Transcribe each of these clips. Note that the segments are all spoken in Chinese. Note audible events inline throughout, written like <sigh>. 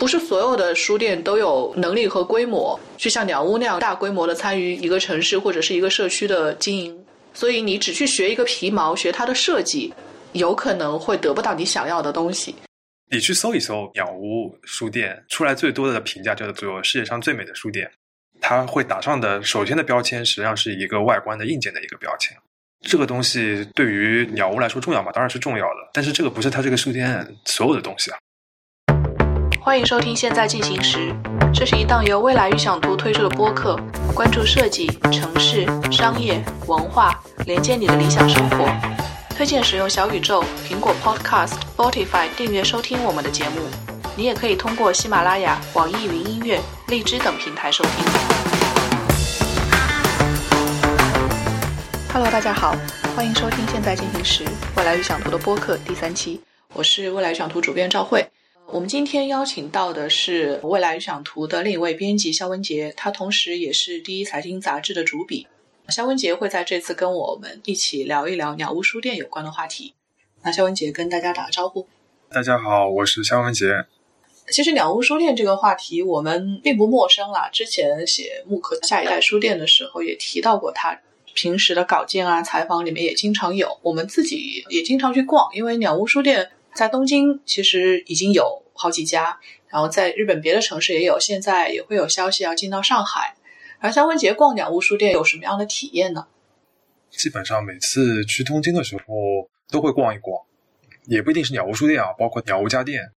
不是所有的书店都有能力和规模去像鸟屋那样大规模的参与一个城市或者是一个社区的经营，所以你只去学一个皮毛，学它的设计，有可能会得不到你想要的东西。你去搜一搜鸟屋书店，出来最多的评价叫做世界上最美的书店。它会打上的首先的标签，实际上是一个外观的硬件的一个标签。这个东西对于鸟屋来说重要吗？当然是重要的，但是这个不是它这个书店所有的东西啊。欢迎收听《现在进行时》，这是一档由未来预想图推出的播客，关注设计、城市、商业、文化，连接你的理想生活。推荐使用小宇宙、苹果 Podcast、Spotify 订阅收听我们的节目。你也可以通过喜马拉雅、网易云音乐、荔枝等平台收听。Hello，大家好，欢迎收听《现在进行时》未来预想图的播客第三期，我是未来预想图主编赵慧。我们今天邀请到的是未来预想图的另一位编辑肖文杰，他同时也是第一财经杂志的主笔。肖文杰会在这次跟我们一起聊一聊鸟屋书店有关的话题。那肖文杰跟大家打个招呼。大家好，我是肖文杰。其实鸟屋书店这个话题我们并不陌生啦，之前写木刻下一代书店的时候也提到过它。平时的稿件啊、采访里面也经常有，我们自己也经常去逛，因为鸟屋书店。在东京其实已经有好几家，然后在日本别的城市也有，现在也会有消息要进到上海。而肖文杰逛鸟屋书店有什么样的体验呢？基本上每次去东京的时候都会逛一逛，也不一定是鸟屋书店啊，包括鸟屋家电，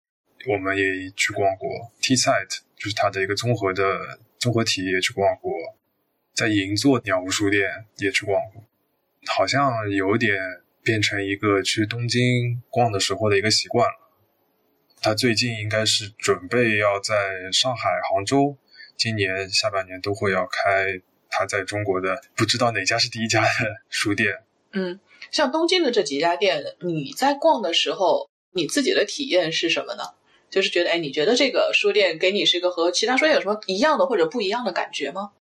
我们也去逛过。T site 就是它的一个综合的综合体也去逛过，在银座鸟屋书店也去逛过，好像有点。变成一个去东京逛的时候的一个习惯了。他最近应该是准备要在上海、杭州，今年下半年都会要开他在中国的不知道哪家是第一家的书店。嗯，像东京的这几家店，你在逛的时候，你自己的体验是什么呢？就是觉得，哎，你觉得这个书店给你是一个和其他书店有什么一样的或者不一样的感觉吗？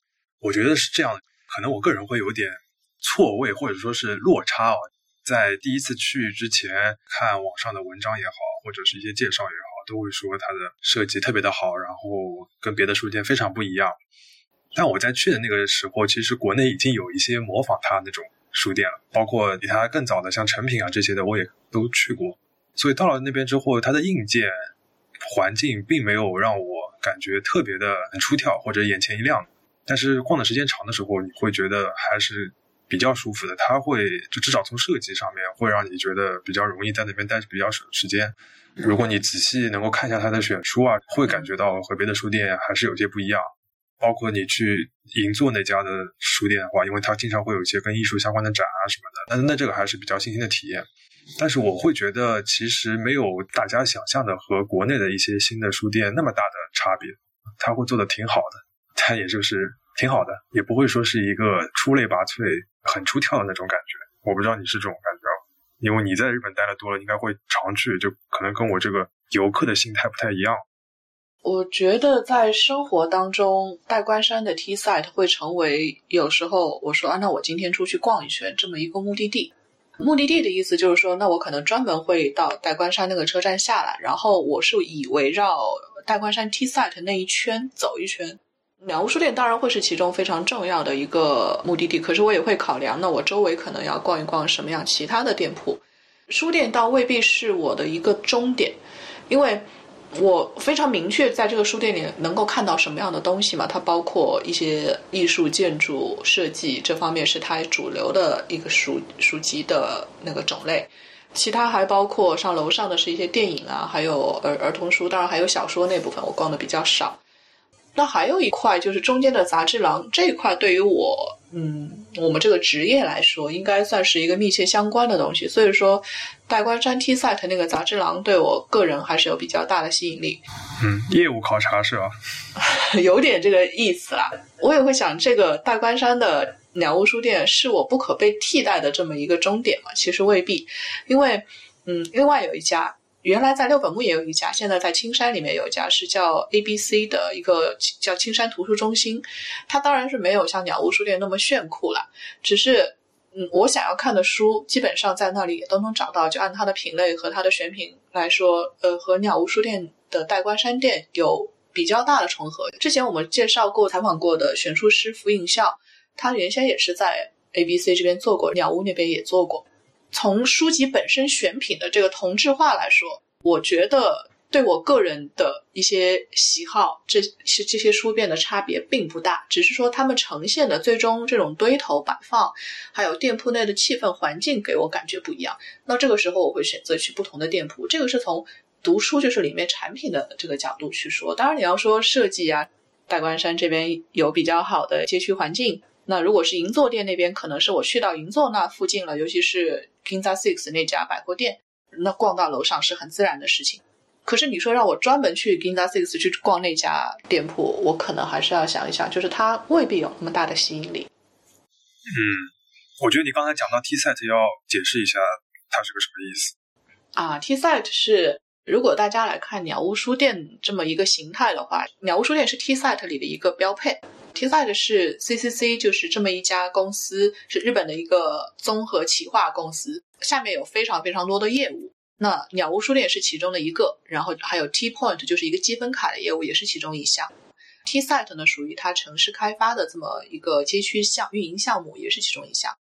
我觉得是这样的，可能我个人会有点错位或者说是落差哦。在第一次去之前，看网上的文章也好，或者是一些介绍也好，都会说它的设计特别的好，然后跟别的书店非常不一样。但我在去的那个时候，其实国内已经有一些模仿它那种书店了，包括比它更早的像成品啊这些的，我也都去过。所以到了那边之后，它的硬件环境并没有让我感觉特别的出挑或者眼前一亮。但是逛的时间长的时候，你会觉得还是。比较舒服的，它会就至少从设计上面会让你觉得比较容易在那边待着比较省时间。如果你仔细能够看一下它的选书啊，会感觉到和别的书店还是有些不一样。包括你去银座那家的书店的话，因为它经常会有一些跟艺术相关的展啊什么的，那那这个还是比较新鲜的体验。但是我会觉得其实没有大家想象的和国内的一些新的书店那么大的差别，它会做的挺好的，但也就是挺好的，也不会说是一个出类拔萃。很出挑的那种感觉，我不知道你是这种感觉，因为你在日本待的多了，应该会常去，就可能跟我这个游客的心态不太一样。我觉得在生活当中，代官山的 T site 会成为有时候我说啊，那我今天出去逛一圈这么一个目的地。目的地的意思就是说，那我可能专门会到代官山那个车站下来，然后我是以围绕代官山 T site 那一圈走一圈。鸟屋书店当然会是其中非常重要的一个目的地，可是我也会考量，那我周围可能要逛一逛什么样其他的店铺。书店倒未必是我的一个终点，因为我非常明确在这个书店里能够看到什么样的东西嘛。它包括一些艺术、建筑设计这方面是它主流的一个书书籍的那个种类，其他还包括上楼上的是一些电影啊，还有儿儿童书，当然还有小说那部分我逛的比较少。那还有一块就是中间的杂志廊这一块，对于我，嗯，我们这个职业来说，应该算是一个密切相关的东西。所以说，代官山 T site 那个杂志廊对我个人还是有比较大的吸引力。嗯，业务考察是吧？<laughs> 有点这个意思啦。我也会想，这个代官山的鸟屋书店是我不可被替代的这么一个终点嘛？其实未必，因为，嗯，另外有一家。原来在六本木也有一家，现在在青山里面有一家，是叫 A B C 的一个叫青山图书中心。它当然是没有像鸟屋书店那么炫酷了，只是嗯，我想要看的书基本上在那里也都能找到，就按它的品类和它的选品来说，呃，和鸟屋书店的代官山店有比较大的重合。之前我们介绍过、采访过的选书师福影笑，他原先也是在 A B C 这边做过，鸟屋那边也做过。从书籍本身选品的这个同质化来说，我觉得。对我个人的一些喜好，这些这些书店的差别并不大，只是说他们呈现的最终这种堆头摆放，还有店铺内的气氛环境给我感觉不一样。那这个时候我会选择去不同的店铺。这个是从读书就是里面产品的这个角度去说。当然你要说设计啊，大关山这边有比较好的街区环境。那如果是银座店那边，可能是我去到银座那附近了，尤其是 Ginza Six 那家百货店，那逛到楼上是很自然的事情。可是你说让我专门去 Ginza Six 去逛那家店铺，我可能还是要想一想，就是它未必有那么大的吸引力。嗯，我觉得你刚才讲到 T Set 要解释一下，它是个什么意思啊？T Set 是如果大家来看鸟屋书店这么一个形态的话，鸟屋书店是 T Set 里的一个标配。T Set 是 CCC，就是这么一家公司，是日本的一个综合企划公司，下面有非常非常多的业务。那鸟屋书店是其中的一个，然后还有 T Point 就是一个积分卡的业务，也是其中一项。T Site 呢属于它城市开发的这么一个街区项运营项目，也是其中一项。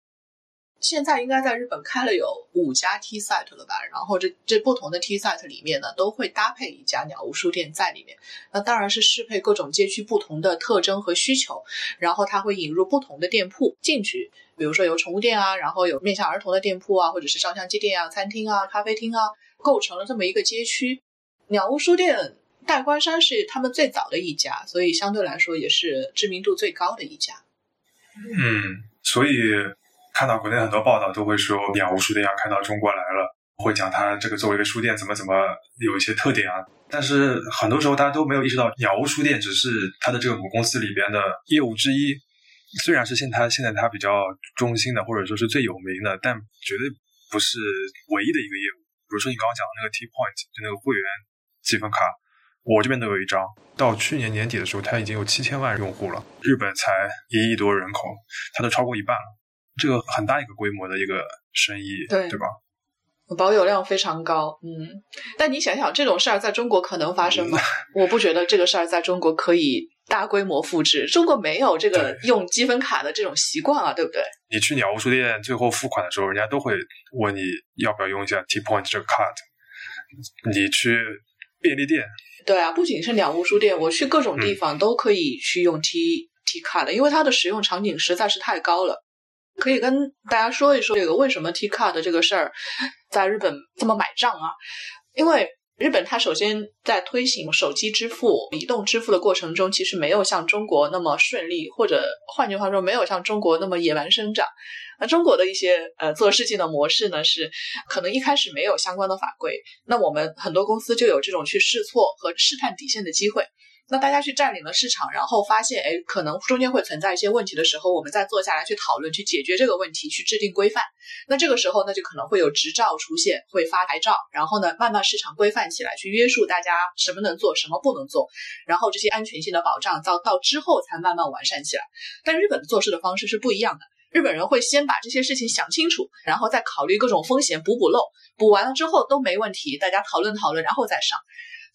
现在应该在日本开了有五家 T site 了吧？然后这这不同的 T site 里面呢，都会搭配一家鸟屋书店在里面。那当然是适配各种街区不同的特征和需求，然后它会引入不同的店铺进去，比如说有宠物店啊，然后有面向儿童的店铺啊，或者是照相机店啊、餐厅啊、咖啡厅啊，构成了这么一个街区。鸟屋书店代官山是他们最早的一家，所以相对来说也是知名度最高的一家。嗯，所以。看到国内很多报道都会说鸟屋书店要开到中国来了，会讲它这个作为一个书店怎么怎么有一些特点啊。但是很多时候大家都没有意识到，鸟屋书店只是它的这个母公司里边的业务之一，虽然是现它现在它比较中心的或者说是最有名的，但绝对不是唯一的一个业务。比如说你刚刚讲的那个 T Point，就那个会员积分卡，我这边都有一张。到去年年底的时候，它已经有七千万用户了，日本才一亿多人口，它都超过一半了。这个很大一个规模的一个生意，对对吧？保有量非常高，嗯。但你想想，这种事儿在中国可能发生吗？我不觉得这个事儿在中国可以大规模复制。中国没有这个用积分卡的这种习惯啊，对不对？你去鸟屋书店最后付款的时候，人家都会问你要不要用一下 T Point 这个 card。你去便利店，对啊，不仅是鸟屋书店，我去各种地方都可以去用 T T card 的，因为它的使用场景实在是太高了。可以跟大家说一说这个为什么 T card 这个事儿在日本这么买账啊？因为日本它首先在推行手机支付、移动支付的过程中，其实没有像中国那么顺利，或者换句话说，没有像中国那么野蛮生长。那中国的一些呃做事情的模式呢，是可能一开始没有相关的法规，那我们很多公司就有这种去试错和试探底线的机会。那大家去占领了市场，然后发现，哎，可能中间会存在一些问题的时候，我们再坐下来去讨论，去解决这个问题，去制定规范。那这个时候，那就可能会有执照出现，会发牌照，然后呢，慢慢市场规范起来，去约束大家什么能做，什么不能做，然后这些安全性的保障到到之后才慢慢完善起来。但日本做事的方式是不一样的，日本人会先把这些事情想清楚，然后再考虑各种风险，补补漏，补完了之后都没问题，大家讨论讨论，然后再上。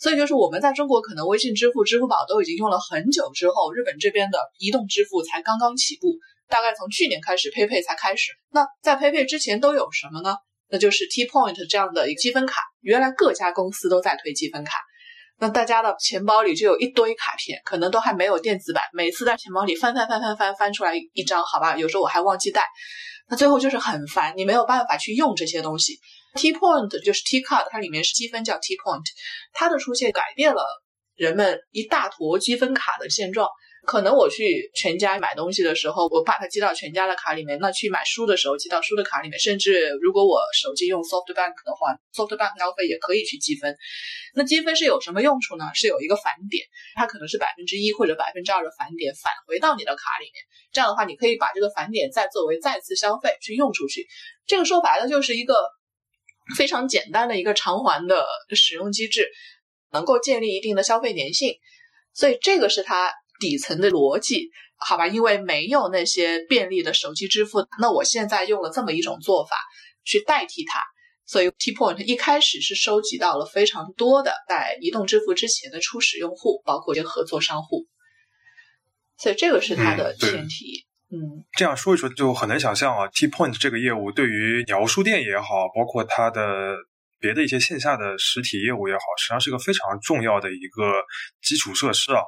所以就是我们在中国可能微信支付、支付宝都已经用了很久之后，日本这边的移动支付才刚刚起步，大概从去年开始，PayPay 才开始。那在 PayPay 之前都有什么呢？那就是 T Point 这样的一个积分卡。原来各家公司都在推积分卡，那大家的钱包里就有一堆卡片，可能都还没有电子版，每次在钱包里翻翻翻翻翻翻出来一张，好吧，有时候我还忘记带，那最后就是很烦，你没有办法去用这些东西。T point 就是 T card，它里面是积分叫 T point，它的出现改变了人们一大坨积分卡的现状。可能我去全家买东西的时候，我把它记到全家的卡里面；那去买书的时候，记到书的卡里面。甚至如果我手机用 SoftBank 的话，SoftBank 消费也可以去积分。那积分是有什么用处呢？是有一个返点，它可能是百分之一或者百分之二的返点返回到你的卡里面。这样的话，你可以把这个返点再作为再次消费去用出去。这个说白了就是一个。非常简单的一个偿还的使用机制，能够建立一定的消费粘性，所以这个是它底层的逻辑。好吧，因为没有那些便利的手机支付，那我现在用了这么一种做法去代替它。所以 T Point 一开始是收集到了非常多的在移动支付之前的初始用户，包括一些合作商户。所以这个是它的前提。嗯，嗯这样说一说就很难想象啊，T Point 这个业务对于鸟屋书店也好，包括它的别的一些线下的实体业务也好，实际上是一个非常重要的一个基础设施啊。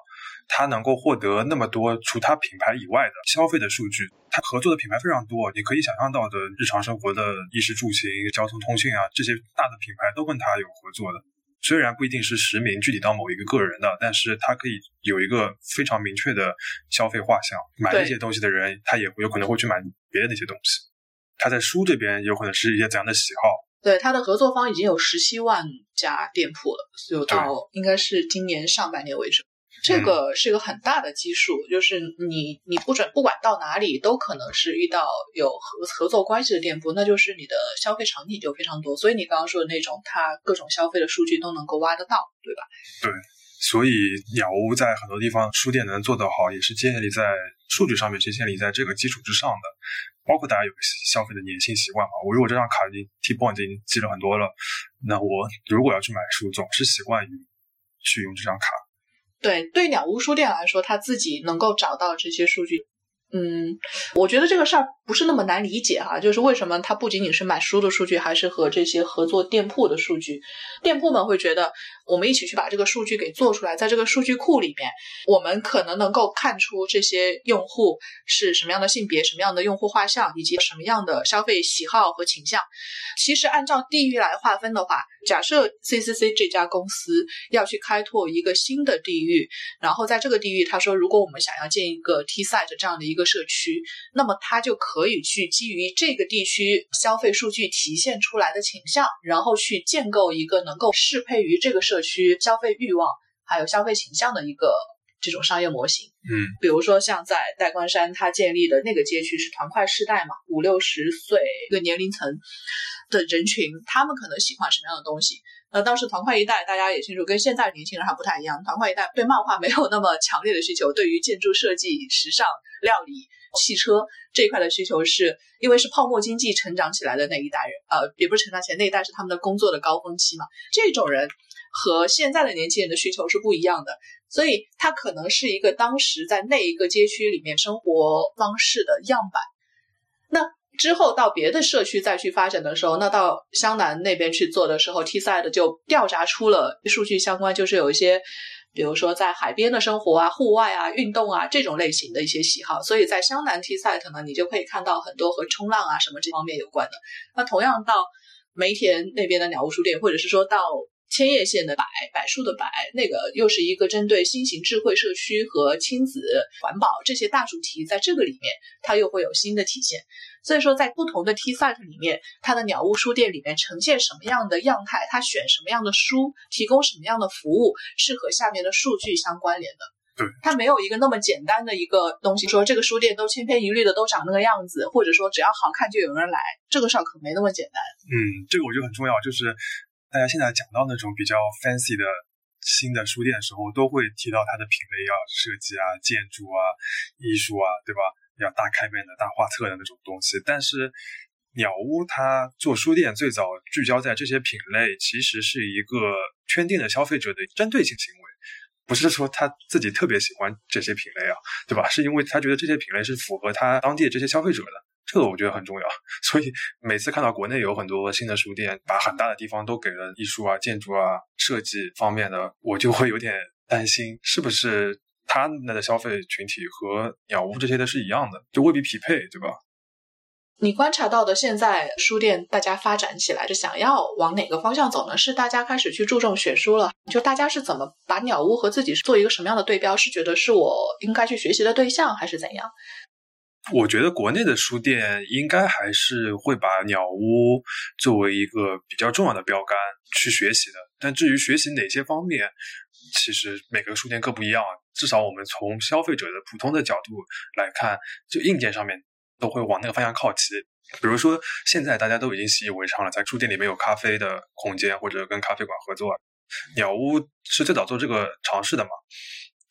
它能够获得那么多除它品牌以外的消费的数据，它合作的品牌非常多，你可以想象到的日常生活的衣食住行、交通通讯啊，这些大的品牌都跟它有合作的。虽然不一定是实名具体到某一个个人的，但是他可以有一个非常明确的消费画像。买这些东西的人，他也有可能会去买别的那些东西。他在书这边有可能是一些怎样的喜好？对，他的合作方已经有十七万家店铺了，所有到应该是今年上半年为止。这个是一个很大的基数，就是你你不准不管到哪里都可能是遇到有合合作关系的店铺，那就是你的消费场景就非常多。所以你刚刚说的那种，它各种消费的数据都能够挖得到，对吧？对，所以鸟屋在很多地方书店能做得好，也是建立在数据上面，是建立在这个基础之上的。包括大家有消费的粘性习惯嘛，我如果这张卡已经 T point 已经积了很多了，那我如果要去买书，总是习惯于去用这张卡。对对，鸟屋书店来说，他自己能够找到这些数据。嗯，我觉得这个事儿不是那么难理解哈，就是为什么它不仅仅是买书的数据，还是和这些合作店铺的数据。店铺们会觉得，我们一起去把这个数据给做出来，在这个数据库里面，我们可能能够看出这些用户是什么样的性别、什么样的用户画像，以及什么样的消费喜好和倾向。其实按照地域来划分的话，假设 CCC 这家公司要去开拓一个新的地域，然后在这个地域，他说，如果我们想要建一个 T site 这样的一个。社区，那么它就可以去基于这个地区消费数据体现出来的倾向，然后去建构一个能够适配于这个社区消费欲望还有消费倾向的一个这种商业模型。嗯，比如说像在代官山，它建立的那个街区是团块世代嘛，五六十岁一个年龄层的人群，他们可能喜欢什么样的东西？那当时团块一代大家也清楚，跟现在年轻人还不太一样。团块一代对漫画没有那么强烈的需求，对于建筑设计、时尚、料理、汽车这一块的需求，是因为是泡沫经济成长起来的那一代人，呃，也不是成长起来那一代是他们的工作的高峰期嘛。这种人和现在的年轻人的需求是不一样的，所以他可能是一个当时在那一个街区里面生活方式的样板。那。之后到别的社区再去发展的时候，那到湘南那边去做的时候，T side 就调查出了数据相关，就是有一些，比如说在海边的生活啊、户外啊、运动啊这种类型的一些喜好。所以在湘南 T site 呢，你就可以看到很多和冲浪啊什么这方面有关的。那同样到梅田那边的鸟屋书店，或者是说到。千叶县的柏柏树的柏，那个又是一个针对新型智慧社区和亲子环保这些大主题，在这个里面它又会有新的体现。所以说，在不同的 T site 里面，它的鸟屋书店里面呈现什么样的样态，它选什么样的书，提供什么样的服务，是和下面的数据相关联的。对，它没有一个那么简单的一个东西，说这个书店都千篇一律的都长那个样子，或者说只要好看就有人来，这个事儿可没那么简单。嗯，这个我觉得很重要，就是。大家现在讲到那种比较 fancy 的新的书店的时候，都会提到它的品类要设计啊、建筑啊、艺术啊，对吧？要大开面的大画册的那种东西。但是鸟屋它做书店最早聚焦在这些品类，其实是一个圈定的消费者的针对性行为，不是说他自己特别喜欢这些品类啊，对吧？是因为他觉得这些品类是符合他当地这些消费者的。这个我觉得很重要，<laughs> 所以每次看到国内有很多新的书店，把很大的地方都给了艺术啊、建筑啊、设计方面的，我就会有点担心，是不是他们的消费群体和鸟屋这些的是一样的，就未必匹配，对吧？你观察到的现在书店大家发展起来，是想要往哪个方向走呢？是大家开始去注重选书了？就大家是怎么把鸟屋和自己做一个什么样的对标？是觉得是我应该去学习的对象，还是怎样？我觉得国内的书店应该还是会把鸟屋作为一个比较重要的标杆去学习的。但至于学习哪些方面，其实每个书店各不一样。至少我们从消费者的普通的角度来看，就硬件上面都会往那个方向靠齐。比如说，现在大家都已经习以为常了，在书店里面有咖啡的空间或者跟咖啡馆合作，鸟屋是最早做这个尝试的嘛。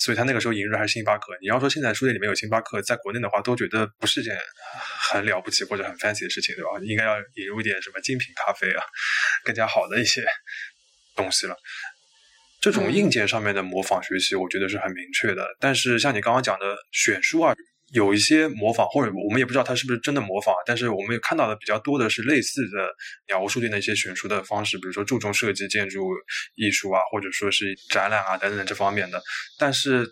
所以他那个时候引入还是星巴克。你要说现在书店里面有星巴克，在国内的话，都觉得不是件很了不起或者很 fancy 的事情，对吧？应该要引入一点什么精品咖啡啊，更加好的一些东西了。这种硬件上面的模仿学习，我觉得是很明确的。但是像你刚刚讲的选书啊，有一些模仿，或者我们也不知道他是不是真的模仿。但是我们也看到的比较多的是类似的鸟屋书店的一些选书的方式，比如说注重设计、建筑艺术啊，或者说是展览啊等等这方面的。但是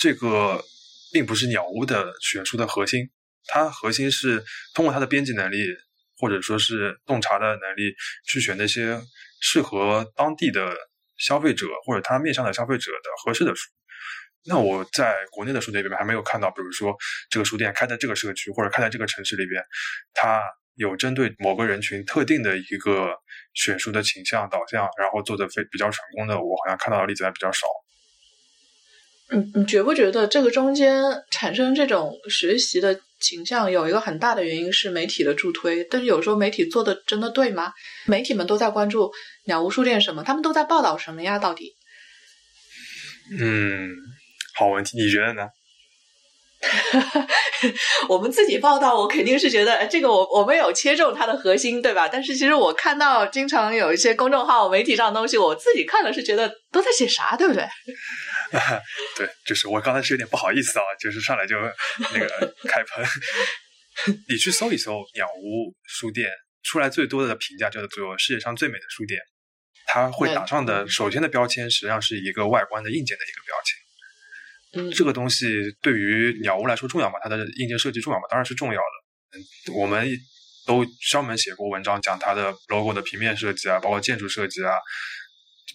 这个并不是鸟屋的选书的核心，它核心是通过它的编辑能力，或者说是洞察的能力，去选那些适合当地的。消费者或者他面向的消费者的合适的书，那我在国内的书店里面还没有看到，比如说这个书店开在这个社区或者开在这个城市里边，它有针对某个人群特定的一个选书的倾向导向，然后做的非比较成功的，我好像看到的例子还比较少。嗯，你觉不觉得这个中间产生这种学习的倾向有一个很大的原因是媒体的助推？但是有时候媒体做的真的对吗？媒体们都在关注鸟屋书店什么？他们都在报道什么呀？到底？嗯，好问题，你觉得呢？<laughs> 我们自己报道，我肯定是觉得这个我我们有切中它的核心，对吧？但是其实我看到经常有一些公众号、媒体上的东西，我自己看了是觉得都在写啥，对不对？<laughs> 对，就是我刚才是有点不好意思啊，就是上来就那个开喷。<laughs> 你去搜一搜鸟屋书店，出来最多的评价叫做世界上最美的书店，它会打上的首先的标签实际上是一个外观的硬件的一个标签。这个东西对于鸟屋来说重要吗？它的硬件设计重要吗？当然是重要的。我们都专门写过文章讲它的 logo 的平面设计啊，包括建筑设计啊。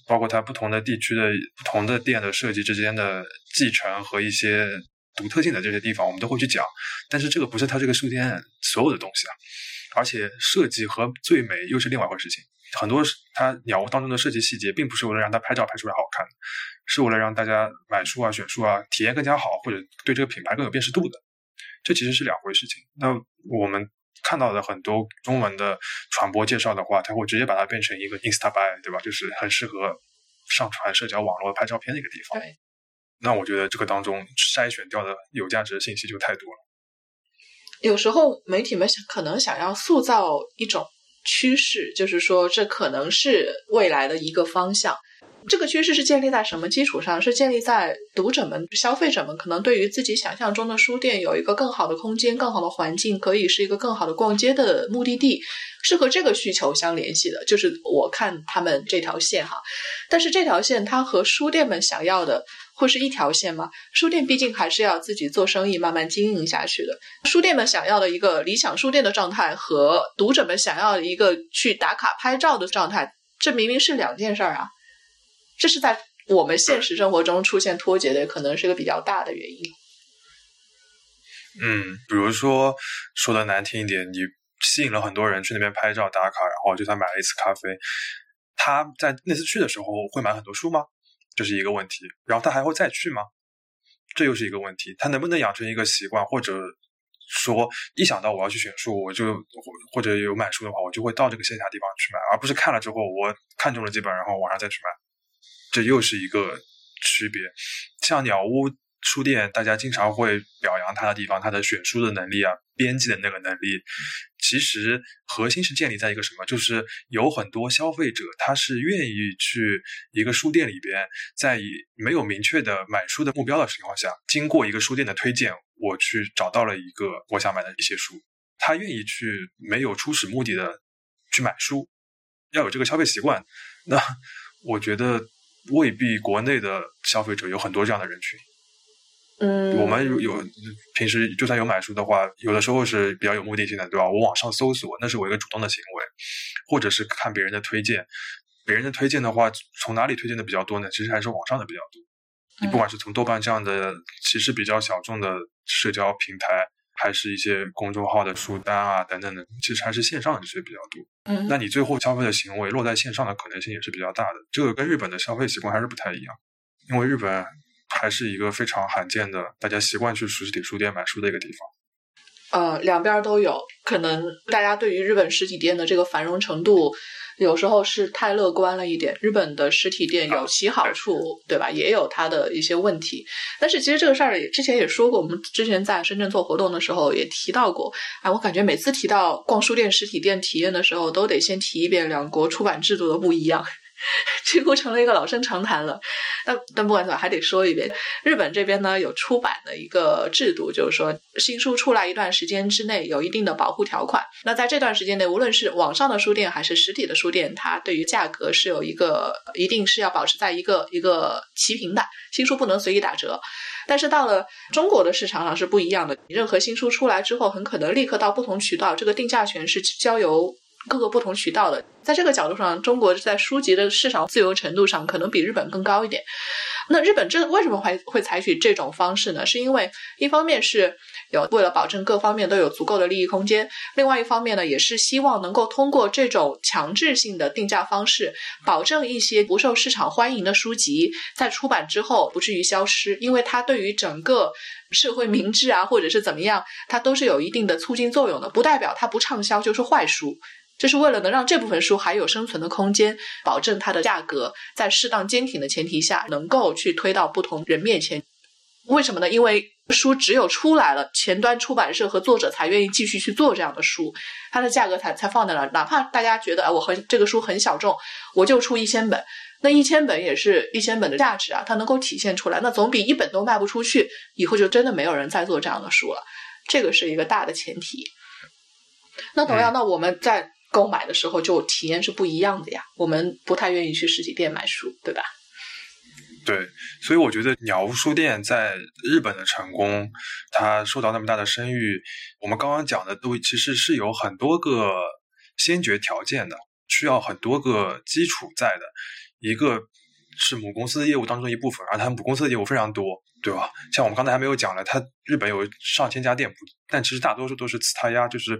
包括它不同的地区的不同的店的设计之间的继承和一些独特性的这些地方，我们都会去讲。但是这个不是它这个书店所有的东西啊，而且设计和最美又是另外一回事情。很多它鸟屋当中的设计细节，并不是为了让它拍照拍出来好看，是为了让大家买书啊、选书啊体验更加好，或者对这个品牌更有辨识度的。这其实是两回事情。那我们。看到的很多中文的传播介绍的话，它会直接把它变成一个 Insta by，对吧？就是很适合上传社交网络拍照片的一个地方。那我觉得这个当中筛选掉的有价值的信息就太多了。有时候媒体们想可能想要塑造一种趋势，就是说这可能是未来的一个方向。这个趋势是建立在什么基础上？是建立在读者们、消费者们可能对于自己想象中的书店有一个更好的空间、更好的环境，可以是一个更好的逛街的目的地，是和这个需求相联系的。就是我看他们这条线哈，但是这条线它和书店们想要的会是一条线吗？书店毕竟还是要自己做生意、慢慢经营下去的。书店们想要的一个理想书店的状态和读者们想要一个去打卡拍照的状态，这明明是两件事儿啊。这是在我们现实生活中出现脱节的，可能是个比较大的原因。嗯，比如说说的难听一点，你吸引了很多人去那边拍照打卡，然后就算买了一次咖啡，他在那次去的时候会买很多书吗？这是一个问题。然后他还会再去吗？这又是一个问题。他能不能养成一个习惯，或者说一想到我要去选书，我就或者有买书的话，我就会到这个线下地方去买，而不是看了之后我看中了几本，然后网上再去买。这又是一个区别，像鸟屋书店，大家经常会表扬他的地方，他的选书的能力啊，编辑的那个能力，其实核心是建立在一个什么？就是有很多消费者，他是愿意去一个书店里边，在没有明确的买书的目标的情况下，经过一个书店的推荐，我去找到了一个我想买的一些书，他愿意去没有初始目的的去买书，要有这个消费习惯。那我觉得。未必国内的消费者有很多这样的人群。嗯，我们有平时就算有买书的话，有的时候是比较有目的性的，对吧？我网上搜索，那是我一个主动的行为，或者是看别人的推荐。别人的推荐的话，从哪里推荐的比较多呢？其实还是网上的比较多。你不管是从豆瓣这样的其实比较小众的社交平台。还是一些公众号的书单啊等等的，其实还是线上的这些比较多。嗯，那你最后消费的行为落在线上的可能性也是比较大的。这个跟日本的消费习惯还是不太一样，因为日本还是一个非常罕见的大家习惯去实体书店买书的一个地方。呃，两边都有可能，大家对于日本实体店的这个繁荣程度，有时候是太乐观了一点。日本的实体店有其好处，对吧？也有它的一些问题。但是其实这个事儿之前也说过，我们之前在深圳做活动的时候也提到过。哎，我感觉每次提到逛书店实体店体验的时候，都得先提一遍两国出版制度的不一样。<laughs> 几乎成了一个老生常谈了，但但不管怎么还得说一遍，日本这边呢有出版的一个制度，就是说新书出来一段时间之内有一定的保护条款。那在这段时间内，无论是网上的书店还是实体的书店，它对于价格是有一个一定是要保持在一个一个齐平的，新书不能随意打折。但是到了中国的市场上是不一样的，任何新书出来之后，很可能立刻到不同渠道，这个定价权是交由。各个不同渠道的，在这个角度上，中国在书籍的市场自由程度上可能比日本更高一点。那日本这为什么会会采取这种方式呢？是因为一方面是有为了保证各方面都有足够的利益空间，另外一方面呢，也是希望能够通过这种强制性的定价方式，保证一些不受市场欢迎的书籍在出版之后不至于消失，因为它对于整个社会明智啊，或者是怎么样，它都是有一定的促进作用的，不代表它不畅销就是坏书。这是为了能让这部分书还有生存的空间，保证它的价格在适当坚挺的前提下，能够去推到不同人面前。为什么呢？因为书只有出来了，前端出版社和作者才愿意继续去做这样的书，它的价格才才放在那儿。哪怕大家觉得啊，我很这个书很小众，我就出一千本，那一千本也是一千本的价值啊，它能够体现出来，那总比一本都卖不出去，以后就真的没有人再做这样的书了。这个是一个大的前提。那同样，那我们在。购买的时候就体验是不一样的呀，我们不太愿意去实体店买书，对吧？对，所以我觉得鸟屋书店在日本的成功，它受到那么大的声誉，我们刚刚讲的都其实是有很多个先决条件的，需要很多个基础在的。一个是母公司的业务当中一部分，而它母公司的业务非常多，对吧？像我们刚才还没有讲了，它日本有上千家店铺，但其实大多数都是次他压，就是。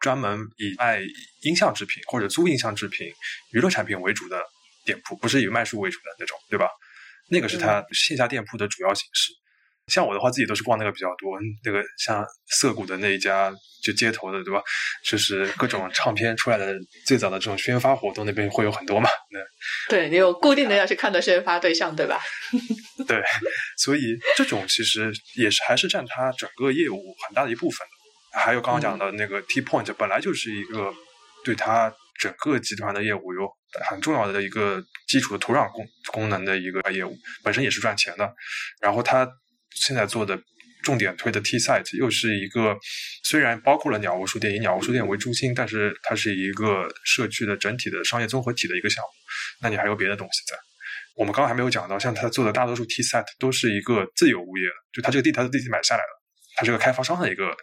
专门以卖音像制品或者租音像制品、娱乐产品为主的店铺，不是以卖书为主的那种，对吧？那个是他线下店铺的主要形式。像我的话，自己都是逛那个比较多。那个像涩谷的那一家，就街头的，对吧？就是各种唱片出来的最早的这种宣发活动，那边会有很多嘛。那 <laughs> 对你有固定的要去看的宣发对象，对吧？<laughs> 对，所以这种其实也是还是占它整个业务很大的一部分的。还有刚刚讲的那个 T Point，本来就是一个对它整个集团的业务有很重要的一个基础的土壤功功能的一个业务，本身也是赚钱的。然后它现在做的重点推的 T Site 又是一个虽然包括了鸟屋书店以鸟屋书店为中心，但是它是一个社区的整体的商业综合体的一个项目。那你还有别的东西在？我们刚刚还没有讲到，像他做的大多数 T Site 都是一个自有物业的，就他这个地他的地买下来了，他是个开发商的一个。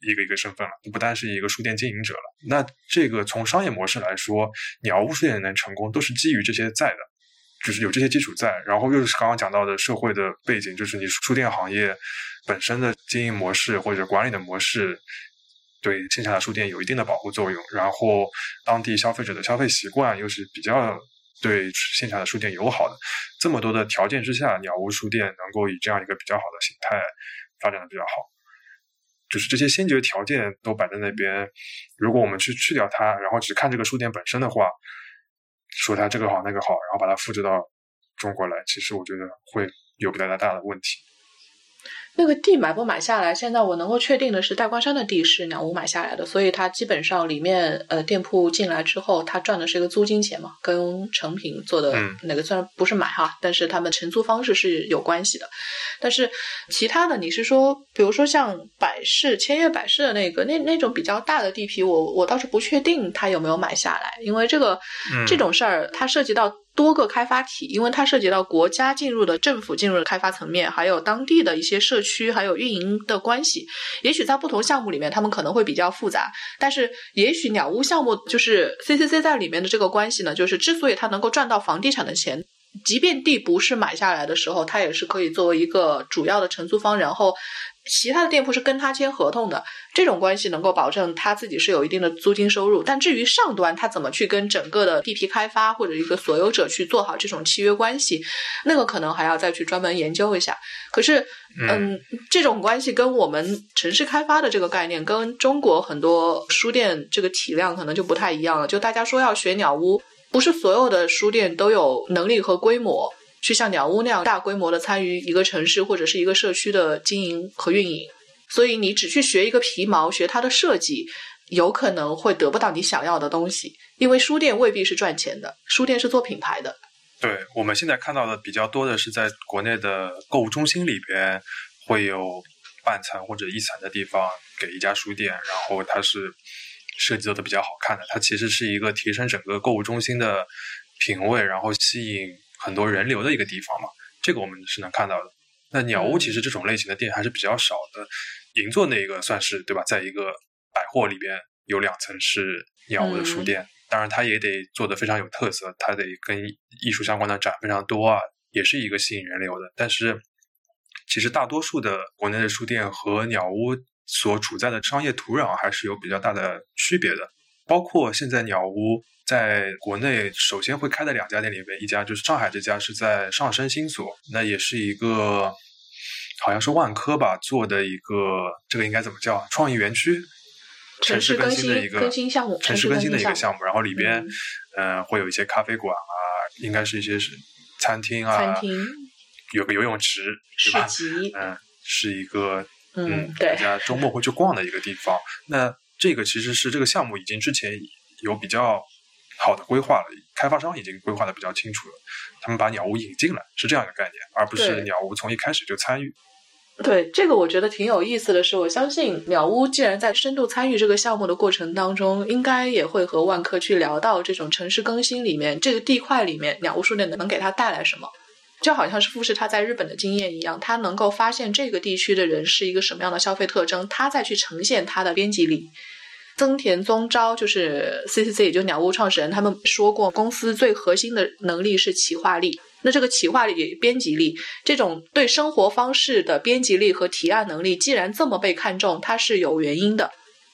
一个一个身份了，不单是一个书店经营者了。那这个从商业模式来说，鸟屋书店能成功，都是基于这些在的，就是有这些基础在。然后又是刚刚讲到的社会的背景，就是你书店行业本身的经营模式或者管理的模式，对线下的书店有一定的保护作用。然后当地消费者的消费习惯又是比较对线下的书店友好的，这么多的条件之下，鸟屋书店能够以这样一个比较好的形态发展的比较好。就是这些先决条件都摆在那边，如果我们去去掉它，然后只看这个书店本身的话，说它这个好那个好，然后把它复制到中国来，其实我觉得会有比较大的问题。那个地买不买下来？现在我能够确定的是，大关山的地是鸟屋买下来的，所以它基本上里面呃店铺进来之后，它赚的是一个租金钱嘛，跟成品做的那个虽然不是买哈，但是他们承租方式是有关系的。但是其他的，你是说，比如说像百世千叶百世的那个那那种比较大的地皮，我我倒是不确定他有没有买下来，因为这个这种事儿它涉及到。多个开发体，因为它涉及到国家进入的、政府进入的开发层面，还有当地的一些社区，还有运营的关系。也许在不同项目里面，他们可能会比较复杂。但是，也许鸟屋项目就是 CCC 在里面的这个关系呢，就是之所以它能够赚到房地产的钱，即便地不是买下来的时候，它也是可以作为一个主要的承租方，然后其他的店铺是跟他签合同的，这种关系能够保证他自己是有一定的租金收入。但至于上端他怎么去跟整个的地皮开发或者一个所有者去做好这种契约关系，那个可能还要再去专门研究一下。可是，嗯，这种关系跟我们城市开发的这个概念，跟中国很多书店这个体量可能就不太一样了。就大家说要学鸟屋，不是所有的书店都有能力和规模。去像鸟屋那样大规模的参与一个城市或者是一个社区的经营和运营，所以你只去学一个皮毛，学它的设计，有可能会得不到你想要的东西。因为书店未必是赚钱的，书店是做品牌的。对，我们现在看到的比较多的是在国内的购物中心里边会有半层或者一层的地方给一家书店，然后它是设计做的比较好看的，它其实是一个提升整个购物中心的品味，然后吸引。很多人流的一个地方嘛，这个我们是能看到的。那鸟屋其实这种类型的店还是比较少的。银座那个算是对吧？在一个百货里边有两层是鸟屋的书店，当然它也得做的非常有特色，它得跟艺术相关的展非常多啊，也是一个吸引人流的。但是其实大多数的国内的书店和鸟屋所处在的商业土壤还是有比较大的区别的，包括现在鸟屋。在国内首先会开的两家店里面，一家就是上海这家是在上升新所，那也是一个好像是万科吧做的一个，这个应该怎么叫？创意园区，城市更新的一个更新项目，城市更新的一个项目。然后里边，嗯，会有一些咖啡馆啊，应该是一些是餐厅啊，餐厅有个游泳池，是吧？嗯，是一个嗯，大家周末会去逛的一个地方。那这个其实是这个项目已经之前有比较。好的规划了，开发商已经规划的比较清楚了。他们把鸟屋引进来是这样一个概念，而不是鸟屋从一开始就参与。对这个，我觉得挺有意思的是，我相信鸟屋既然在深度参与这个项目的过程当中，应该也会和万科去聊到这种城市更新里面这个地块里面鸟屋书店能给它带来什么。就好像是富士他在日本的经验一样，他能够发现这个地区的人是一个什么样的消费特征，他再去呈现他的编辑力。增田宗昭就是 C C C，也就鸟屋创始人，他们说过，公司最核心的能力是企划力。那这个企划力、编辑力，这种对生活方式的编辑力和提案能力，既然这么被看重，它是有原因的。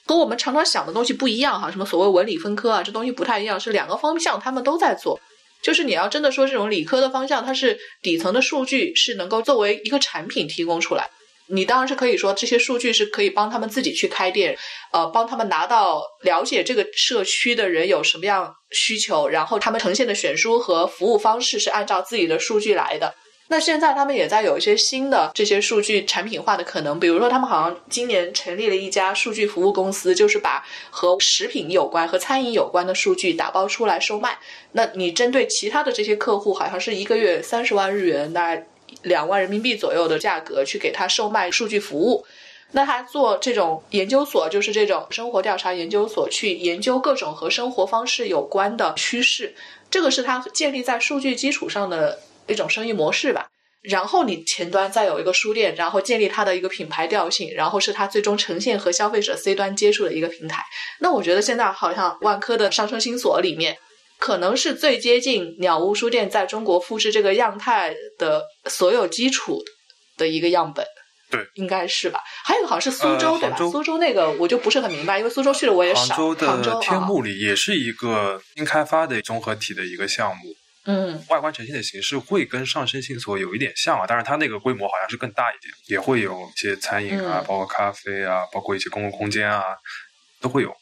和我们常常想的东西不一样哈，什么所谓文理分科啊，这东西不太一样，是两个方向，他们都在做。就是你要真的说这种理科的方向，它是底层的数据是能够作为一个产品提供出来。你当然是可以说这些数据是可以帮他们自己去开店，呃，帮他们拿到了解这个社区的人有什么样需求，然后他们呈现的选书和服务方式是按照自己的数据来的。那现在他们也在有一些新的这些数据产品化的可能，比如说他们好像今年成立了一家数据服务公司，就是把和食品有关、和餐饮有关的数据打包出来售卖。那你针对其他的这些客户，好像是一个月三十万日元，大概。两万人民币左右的价格去给他售卖数据服务，那他做这种研究所，就是这种生活调查研究所，去研究各种和生活方式有关的趋势，这个是他建立在数据基础上的一种生意模式吧。然后你前端再有一个书店，然后建立它的一个品牌调性，然后是它最终呈现和消费者 C 端接触的一个平台。那我觉得现在好像万科的上升新所里面。可能是最接近鸟屋书店在中国复制这个样态的所有基础的一个样本，对，应该是吧？还有一个好像是苏州，对吧？苏州那个我就不是很明白，因为苏州去的我也少。杭州的天目里也是一个新开发的综合体的一个项目，嗯，外观呈现的形式会跟上升新所有一点像啊，但是它那个规模好像是更大一点，也会有一些餐饮啊，包括咖啡啊，包括一些公共空间啊，都会有。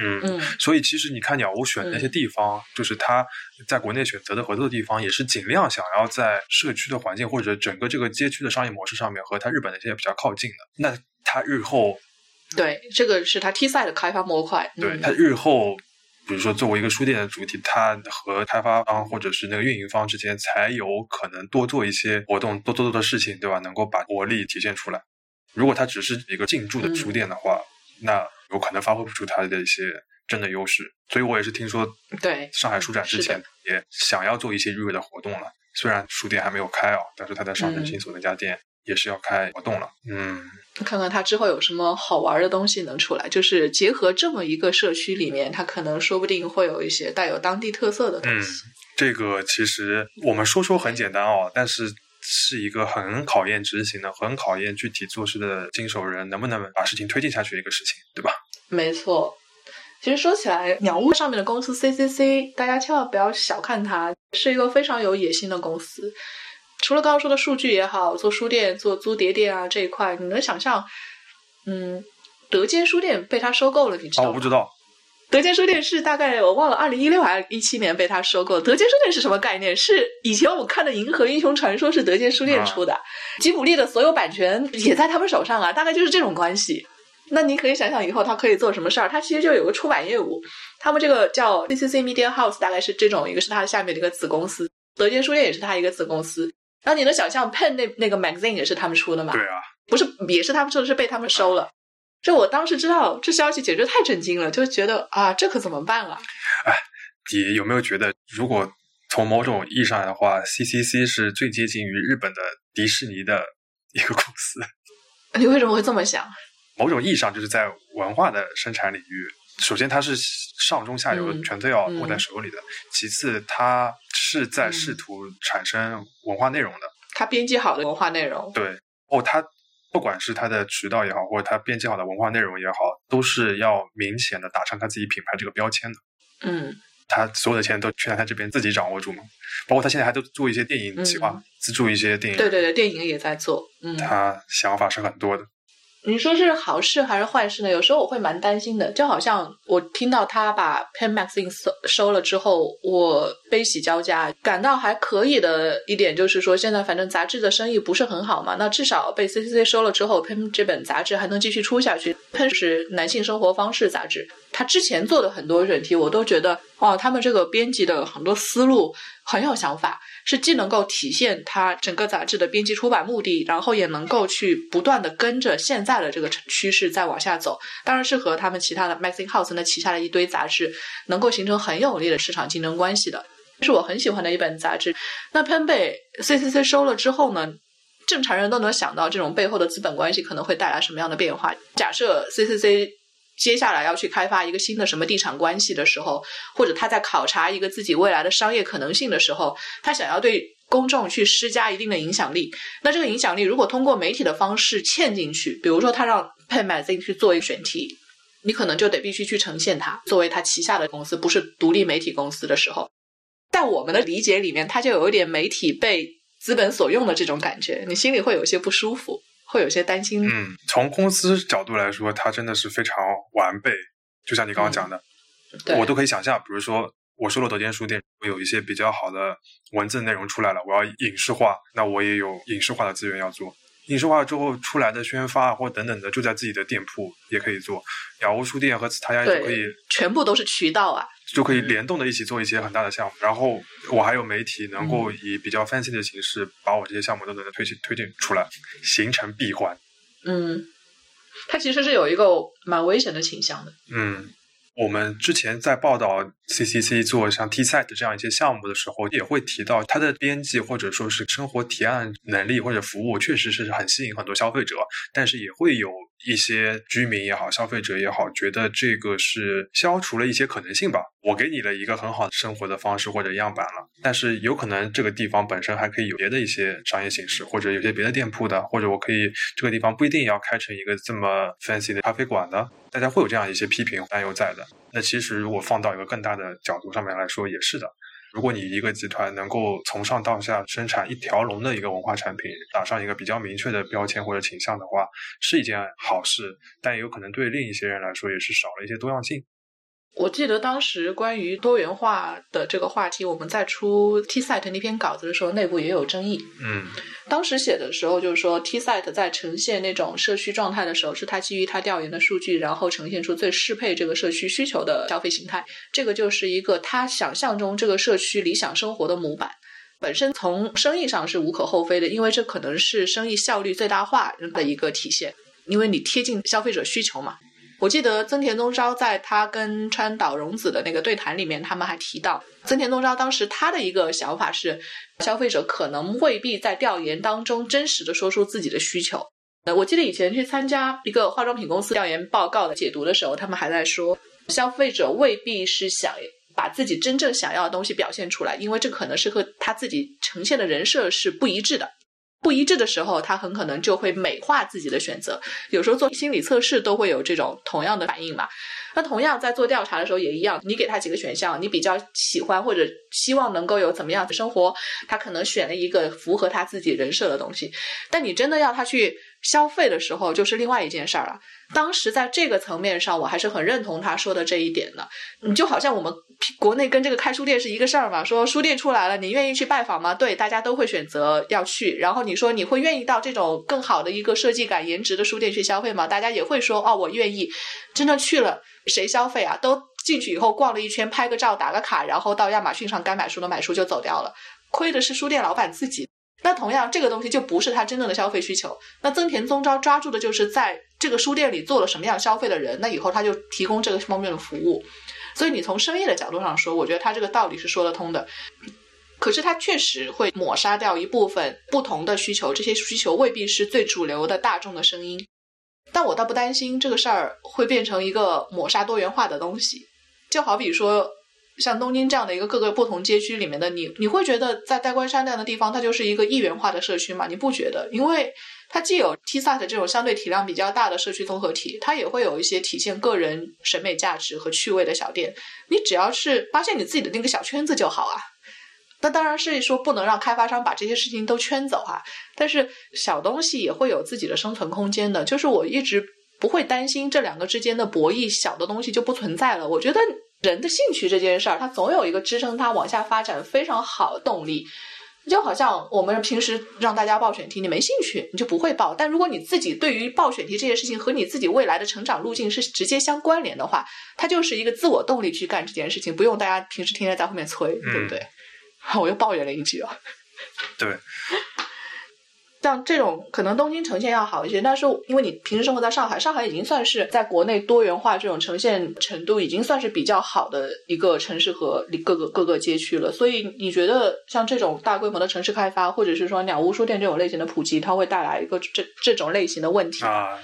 嗯，所以其实你看鸟屋选的那些地方，就是他在国内选择的合作的地方，也是尽量想要在社区的环境或者整个这个街区的商业模式上面和他日本那些比较靠近的。那他日后，对这个是他 T 赛的开发模块。对他日后，比如说作为一个书店的主体，它和开发方或者是那个运营方之间才有可能多做一些活动，多做做的事情，对吧？能够把活力体现出来。如果它只是一个进驻的书店的话，那。有可能发挥不出它的一些真的优势，所以我也是听说，对上海书展之前也想要做一些预热的活动了。虽然书店还没有开啊，但是他在上城新所那家店也是要开活动了。嗯，看看他之后有什么好玩的东西能出来，就是结合这么一个社区里面，他可能说不定会有一些带有当地特色的东西。这个其实我们说说很简单哦，但是是一个很考验执行的、很考验具体做事的经手人能不能把事情推进下去的一个事情，对吧？没错。其实说起来，鸟屋上面的公司 CCC，大家千万不要小看它，是一个非常有野心的公司。除了刚刚说的数据也好，做书店、做租碟店啊这一块，你能想象，嗯，德间书店被他收购了，你知道吗？我不知道。德间书店是大概我忘了，二零一六还是一七年被他收购。德间书店是什么概念？是以前我们看的《银河英雄传说》是德间书店出的，吉卜力的所有版权也在他们手上啊，大概就是这种关系。那你可以想想以后他可以做什么事儿？他其实就有个出版业务，他们这个叫 CCC Media House，大概是这种一个是他下面的一个子公司，德间书店也是他一个子公司。然后你能想象 Pen 那那个 magazine 也是他们出的吗？对啊，不是也是他们出的，是被他们收了。就我当时知道这消息，简直太震惊了，就觉得啊，这可怎么办啊？哎，你有没有觉得，如果从某种意义上来的话，CCC 是最接近于日本的迪士尼的一个公司？<laughs> 你为什么会这么想？某种意义上，就是在文化的生产领域，首先它是上中下游全都要握在手里的；其次，它是在试图产生文化内容的。它编辑好的文化内容，对哦，它不管是它的渠道也好，或者它编辑好的文化内容也好，都是要明显的打上它自己品牌这个标签的。嗯，他所有的钱都全在他这边自己掌握住嘛，包括他现在还都做一些电影企划，资助一些电影。对对对，电影也在做。嗯，他想法是很多的。你说是好事还是坏事呢？有时候我会蛮担心的，就好像我听到他把 Pen Magazine 收收了之后，我悲喜交加。感到还可以的一点就是说，现在反正杂志的生意不是很好嘛，那至少被 CCC 收了之后，Pen 这本杂志还能继续出下去。Pen 是男性生活方式杂志，他之前做的很多选题，我都觉得哦，他们这个编辑的很多思路很有想法。是既能够体现它整个杂志的编辑出版目的，然后也能够去不断的跟着现在的这个趋势再往下走。当然是和他们其他的 Magazine House 那旗下的一堆杂志能够形成很有力的市场竞争关系的，是我很喜欢的一本杂志。那 Pen 被 CCC 收了之后呢？正常人都能想到这种背后的资本关系可能会带来什么样的变化。假设 CCC。接下来要去开发一个新的什么地产关系的时候，或者他在考察一个自己未来的商业可能性的时候，他想要对公众去施加一定的影响力。那这个影响力如果通过媒体的方式嵌进去，比如说他让 Pen Magazine 去做一个选题，你可能就得必须去呈现它作为他旗下的公司，不是独立媒体公司的时候，在我们的理解里面，它就有一点媒体被资本所用的这种感觉，你心里会有些不舒服。会有些担心。嗯，从公司角度来说，它真的是非常完备。就像你刚刚讲的，我都可以想象，比如说我收了德间书店，我有一些比较好的文字内容出来了，我要影视化，那我也有影视化的资源要做。影视化之后出来的宣发或等等的，就在自己的店铺也可以做。鸟屋书店和其他家也可以，全部都是渠道啊。就可以联动的一起做一些很大的项目，然后我还有媒体能够以比较 fancy 的形式把我这些项目都能推进推进出来，形成闭环。嗯，它其实是有一个蛮危险的倾向的。嗯。我们之前在报道 CCC 做像 T site 这样一些项目的时候，也会提到它的编辑或者说是生活提案能力或者服务，确实是很吸引很多消费者。但是也会有一些居民也好，消费者也好，觉得这个是消除了一些可能性吧。我给你了一个很好的生活的方式或者样板了，但是有可能这个地方本身还可以有别的一些商业形式，或者有些别的店铺的，或者我可以这个地方不一定要开成一个这么 fancy 的咖啡馆的。大家会有这样一些批评担忧在的。那其实如果放到一个更大的角度上面来说，也是的。如果你一个集团能够从上到下生产一条龙的一个文化产品，打上一个比较明确的标签或者倾向的话，是一件好事。但也有可能对另一些人来说，也是少了一些多样性。我记得当时关于多元化的这个话题，我们在出 T site 那篇稿子的时候，内部也有争议。嗯，当时写的时候就是说，T site 在呈现那种社区状态的时候，是它基于它调研的数据，然后呈现出最适配这个社区需求的消费形态。这个就是一个他想象中这个社区理想生活的模板。本身从生意上是无可厚非的，因为这可能是生意效率最大化的一个体现，因为你贴近消费者需求嘛。我记得增田宗昭在他跟川岛荣子的那个对谈里面，他们还提到，增田宗昭当时他的一个想法是，消费者可能未必在调研当中真实的说出自己的需求。呃，我记得以前去参加一个化妆品公司调研报告的解读的时候，他们还在说，消费者未必是想把自己真正想要的东西表现出来，因为这可能是和他自己呈现的人设是不一致的。不一致的时候，他很可能就会美化自己的选择。有时候做心理测试都会有这种同样的反应嘛。那同样在做调查的时候也一样，你给他几个选项，你比较喜欢或者希望能够有怎么样的生活，他可能选了一个符合他自己人设的东西。但你真的要他去消费的时候，就是另外一件事儿了。当时在这个层面上，我还是很认同他说的这一点的。你就好像我们国内跟这个开书店是一个事儿嘛，说书店出来了，你愿意去拜访吗？对，大家都会选择要去。然后你说你会愿意到这种更好的一个设计感、颜值的书店去消费吗？大家也会说哦，我愿意。真的去了，谁消费啊？都进去以后逛了一圈，拍个照，打个卡，然后到亚马逊上该买书的买书就走掉了。亏的是书店老板自己。那同样，这个东西就不是他真正的消费需求。那增田宗昭抓住的就是在这个书店里做了什么样消费的人，那以后他就提供这个方面的服务。所以你从商业的角度上说，我觉得他这个道理是说得通的。可是他确实会抹杀掉一部分不同的需求，这些需求未必是最主流的大众的声音。但我倒不担心这个事儿会变成一个抹杀多元化的东西，就好比说。像东京这样的一个各个不同街区里面的你，你会觉得在代官山那样的地方，它就是一个一元化的社区吗？你不觉得？因为它既有 T site 这种相对体量比较大的社区综合体，它也会有一些体现个人审美价值和趣味的小店。你只要是发现你自己的那个小圈子就好啊。那当然是说不能让开发商把这些事情都圈走啊。但是小东西也会有自己的生存空间的。就是我一直不会担心这两个之间的博弈，小的东西就不存在了。我觉得。人的兴趣这件事儿，它总有一个支撑它往下发展非常好的动力。就好像我们平时让大家报选题，你没兴趣，你就不会报。但如果你自己对于报选题这件事情和你自己未来的成长路径是直接相关联的话，它就是一个自我动力去干这件事情，不用大家平时天天在后面催，对不对？<laughs> 我又抱怨了一句啊。<laughs> 对。像这种可能东京呈现要好一些，但是因为你平时生活在上海，上海已经算是在国内多元化这种呈现程度已经算是比较好的一个城市和各个各个街区了。所以你觉得像这种大规模的城市开发，或者是说鸟屋书店这种类型的普及，它会带来一个这这种类型的问题啊？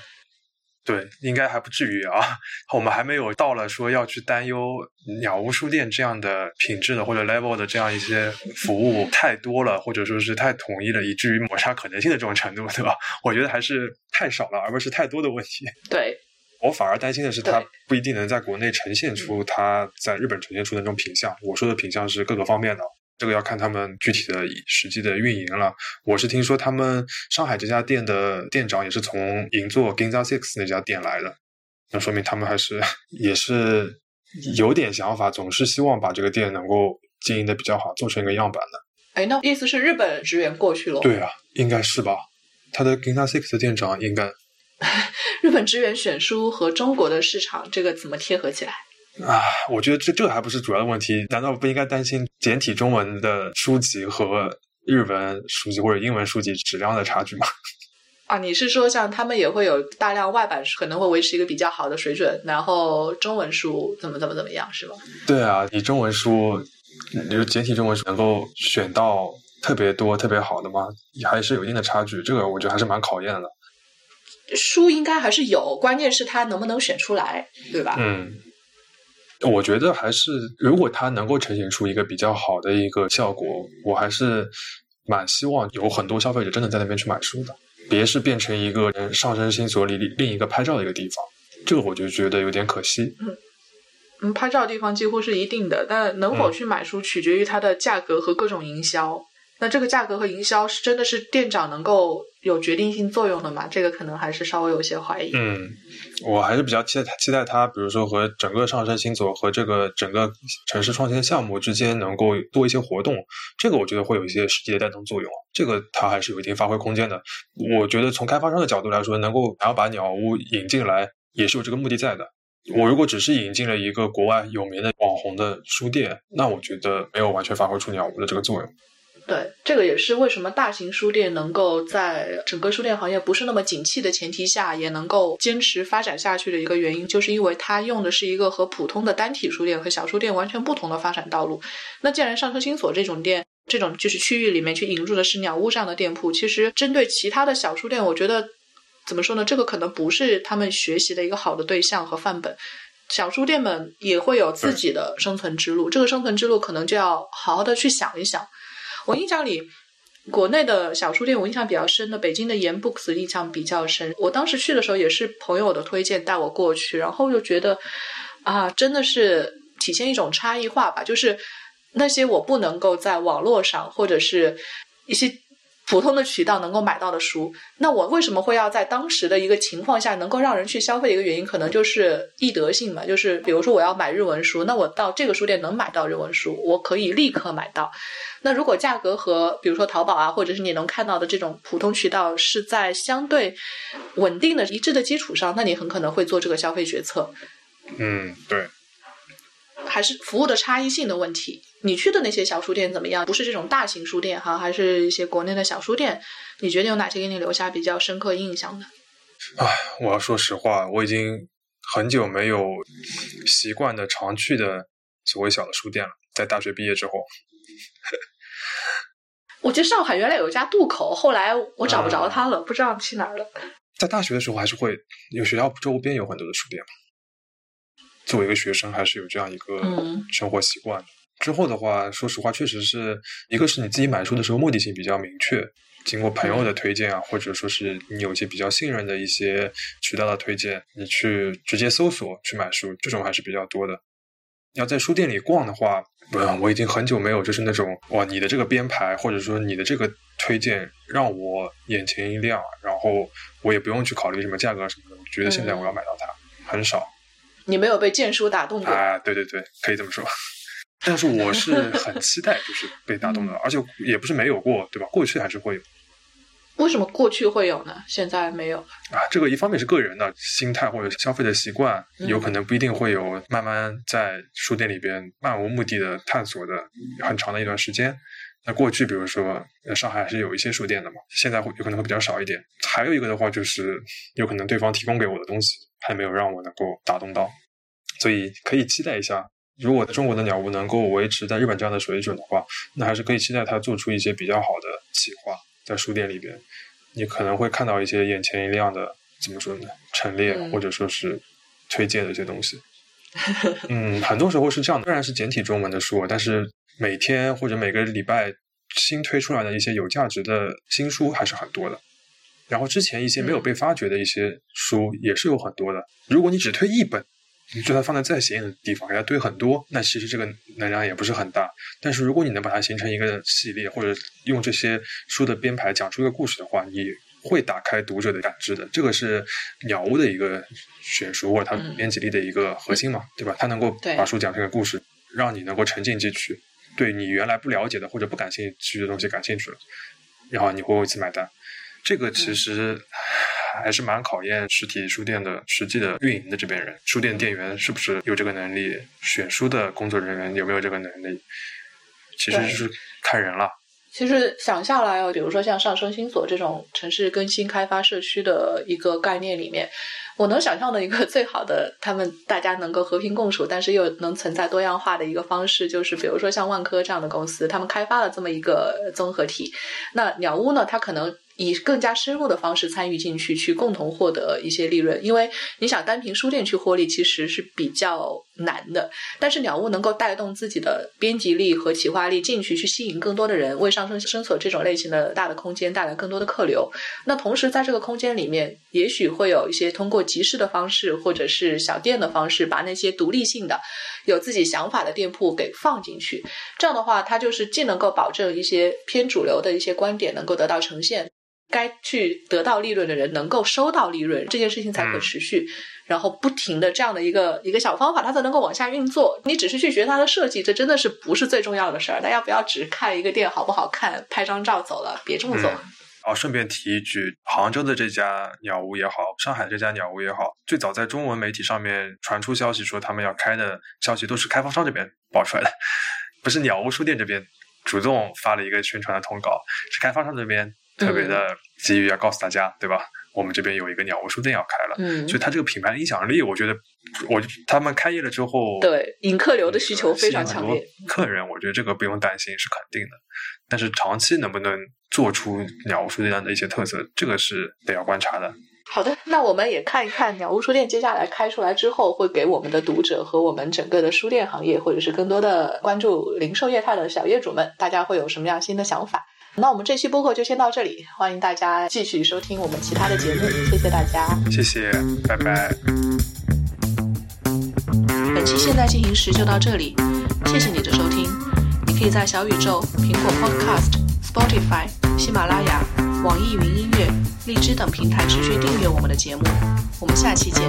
对，应该还不至于啊。我们还没有到了说要去担忧鸟屋书店这样的品质的或者 level 的这样一些服务太多了，或者说是太统一了，以至于抹杀可能性的这种程度，对吧？我觉得还是太少了，而不是太多的问题。对，<laughs> 我反而担心的是，它不一定能在国内呈现出它在日本呈现出的那种品相。我说的品相是各个方面的。这个要看他们具体的实际的运营了。我是听说他们上海这家店的店长也是从银座 Ginza Six 那家店来的，那说明他们还是 <laughs> 也是有点想法，总是希望把这个店能够经营的比较好，做成一个样板的。哎，那意思是日本职员过去了？对啊，应该是吧。他的 Ginza Six 的店长应该 <laughs> 日本职员选书和中国的市场这个怎么贴合起来？啊，我觉得这这还不是主要的问题，难道不应该担心简体中文的书籍和日文书籍或者英文书籍质量的差距吗？<laughs> 啊，你是说像他们也会有大量外版，可能会维持一个比较好的水准，然后中文书怎么怎么怎么样，是吧？对啊，你中文书，你简体中文书能够选到特别多、特别好的吗？还是有一定的差距，这个我觉得还是蛮考验的。书应该还是有，关键是它能不能选出来，对吧？嗯。我觉得还是，如果它能够呈现出一个比较好的一个效果，我还是蛮希望有很多消费者真的在那边去买书的，别是变成一个上升星所里另一个拍照的一个地方，这个我就觉得有点可惜。嗯，<laughs> 嗯，拍照的地方几乎是一定的，但能否去买书取决于它的价格和各种营销。那这个价格和营销是真的是店长能够有决定性作用的嘛？这个可能还是稍微有些怀疑。嗯，我还是比较期待期待它，比如说和整个上升星座和这个整个城市创新项目之间能够多一些活动，这个我觉得会有一些实际的带动作用。这个它还是有一定发挥空间的。我觉得从开发商的角度来说，能够想要把鸟屋引进来，也是有这个目的在的。我如果只是引进了一个国外有名的网红的书店，那我觉得没有完全发挥出鸟屋的这个作用。对，这个也是为什么大型书店能够在整个书店行业不是那么景气的前提下，也能够坚持发展下去的一个原因，就是因为它用的是一个和普通的单体书店和小书店完全不同的发展道路。那既然上车新所这种店，这种就是区域里面去引入的是鸟屋这样的店铺，其实针对其他的小书店，我觉得怎么说呢？这个可能不是他们学习的一个好的对象和范本。小书店们也会有自己的生存之路，这个生存之路可能就要好好的去想一想。我印象里，国内的小书店，我印象比较深的，北京的盐 books 印象比较深。我当时去的时候也是朋友的推荐带我过去，然后就觉得啊，真的是体现一种差异化吧，就是那些我不能够在网络上或者是一些。普通的渠道能够买到的书，那我为什么会要在当时的一个情况下能够让人去消费的一个原因，可能就是易得性嘛。就是比如说我要买日文书，那我到这个书店能买到日文书，我可以立刻买到。那如果价格和比如说淘宝啊，或者是你能看到的这种普通渠道是在相对稳定的一致的基础上，那你很可能会做这个消费决策。嗯，对。还是服务的差异性的问题。你去的那些小书店怎么样？不是这种大型书店哈，还是一些国内的小书店？你觉得有哪些给你留下比较深刻印象的？啊，我要说实话，我已经很久没有习惯的常去的所谓小的书店了。在大学毕业之后，我记得上海原来有一家渡口，后来我找不着它了，不知道去哪儿了。在大学的时候，还是会有学校周边有很多的书店嘛。作为一个学生，还是有这样一个生活习惯。之后的话，说实话，确实是一个是你自己买书的时候目的性比较明确，经过朋友的推荐啊，或者说是你有一些比较信任的一些渠道的推荐，你去直接搜索去买书，这种还是比较多的。要在书店里逛的话，不，我已经很久没有就是那种哇，你的这个编排或者说你的这个推荐让我眼前一亮，然后我也不用去考虑什么价格什么的，我觉得现在我要买到它很少。你没有被荐书打动过啊？对对对，可以这么说。但是我是很期待，就是被打动的，而且也不是没有过，对吧？过去还是会有。为什么过去会有呢？现在没有啊？这个一方面是个人的心态或者消费的习惯，有可能不一定会有慢慢在书店里边漫无目的的探索的很长的一段时间。那过去，比如说上海还是有一些书店的嘛，现在会有可能会比较少一点。还有一个的话，就是有可能对方提供给我的东西还没有让我能够打动到，所以可以期待一下。如果中国的鸟屋能够维持在日本这样的水准的话，那还是可以期待它做出一些比较好的企划，在书店里边，你可能会看到一些眼前一亮的，怎么说呢？陈列或者说是推荐的一些东西。<laughs> 嗯，很多时候是这样的，虽然是简体中文的书，但是每天或者每个礼拜新推出来的一些有价值的新书还是很多的。然后之前一些没有被发掘的一些书也是有很多的。如果你只推一本。你就算放在再显眼的地方，给它堆很多，那其实这个能量也不是很大。但是如果你能把它形成一个系列，或者用这些书的编排讲出一个故事的话，你会打开读者的感知的。这个是鸟屋的一个选书或者它编辑力的一个核心嘛，对吧？它能够把书讲成个故事，让你能够沉浸进去，对你原来不了解的或者不感兴趣的东西感兴趣了，然后你会为此买单。这个其实。还是蛮考验实体书店的实际的运营的这边人，书店店员是不是有这个能力，选书的工作人员有没有这个能力，其实就是看人了。其实想下来哦，比如说像上升星所这种城市更新开发社区的一个概念里面，我能想象的一个最好的，他们大家能够和平共处，但是又能存在多样化的一个方式，就是比如说像万科这样的公司，他们开发了这么一个综合体。那鸟屋呢，它可能。以更加深入的方式参与进去，去共同获得一些利润。因为你想单凭书店去获利，其实是比较难的。但是鸟屋能够带动自己的编辑力和企划力进去，去吸引更多的人，为上升生索这种类型的大的空间带来更多的客流。那同时在这个空间里面，也许会有一些通过集市的方式，或者是小店的方式，把那些独立性的、有自己想法的店铺给放进去。这样的话，它就是既能够保证一些偏主流的一些观点能够得到呈现。该去得到利润的人能够收到利润，这件事情才可持续。然后不停的这样的一个一个小方法，它才能够往下运作。你只是去学它的设计，这真的是不是最重要的事儿。大家不要只看一个店好不好看，拍张照走了，别这么做。哦，顺便提一句，杭州的这家鸟屋也好，上海这家鸟屋也好，最早在中文媒体上面传出消息说他们要开的消息，都是开发商这边爆出来的，不是鸟屋书店这边主动发了一个宣传的通稿，是开发商这边。特别的急于要告诉大家，对吧？我们这边有一个鸟屋书店要开了，嗯，所以它这个品牌影响力，我觉得，我他们开业了之后，对引客流的需求非常强烈。客人，我觉得这个不用担心，是肯定的。但是长期能不能做出鸟屋书店的一些特色，这个是得要观察的。好的，那我们也看一看鸟屋书店接下来开出来之后，会给我们的读者和我们整个的书店行业，或者是更多的关注零售业态的小业主们，大家会有什么样新的想法？那我们这期播客就先到这里，欢迎大家继续收听我们其他的节目，谢谢大家，谢谢，拜拜。本期现在进行时就到这里，谢谢你的收听。你可以在小宇宙、苹果 Podcast、Spotify、喜马拉雅、网易云音乐、荔枝等平台持续订阅我们的节目。我们下期见。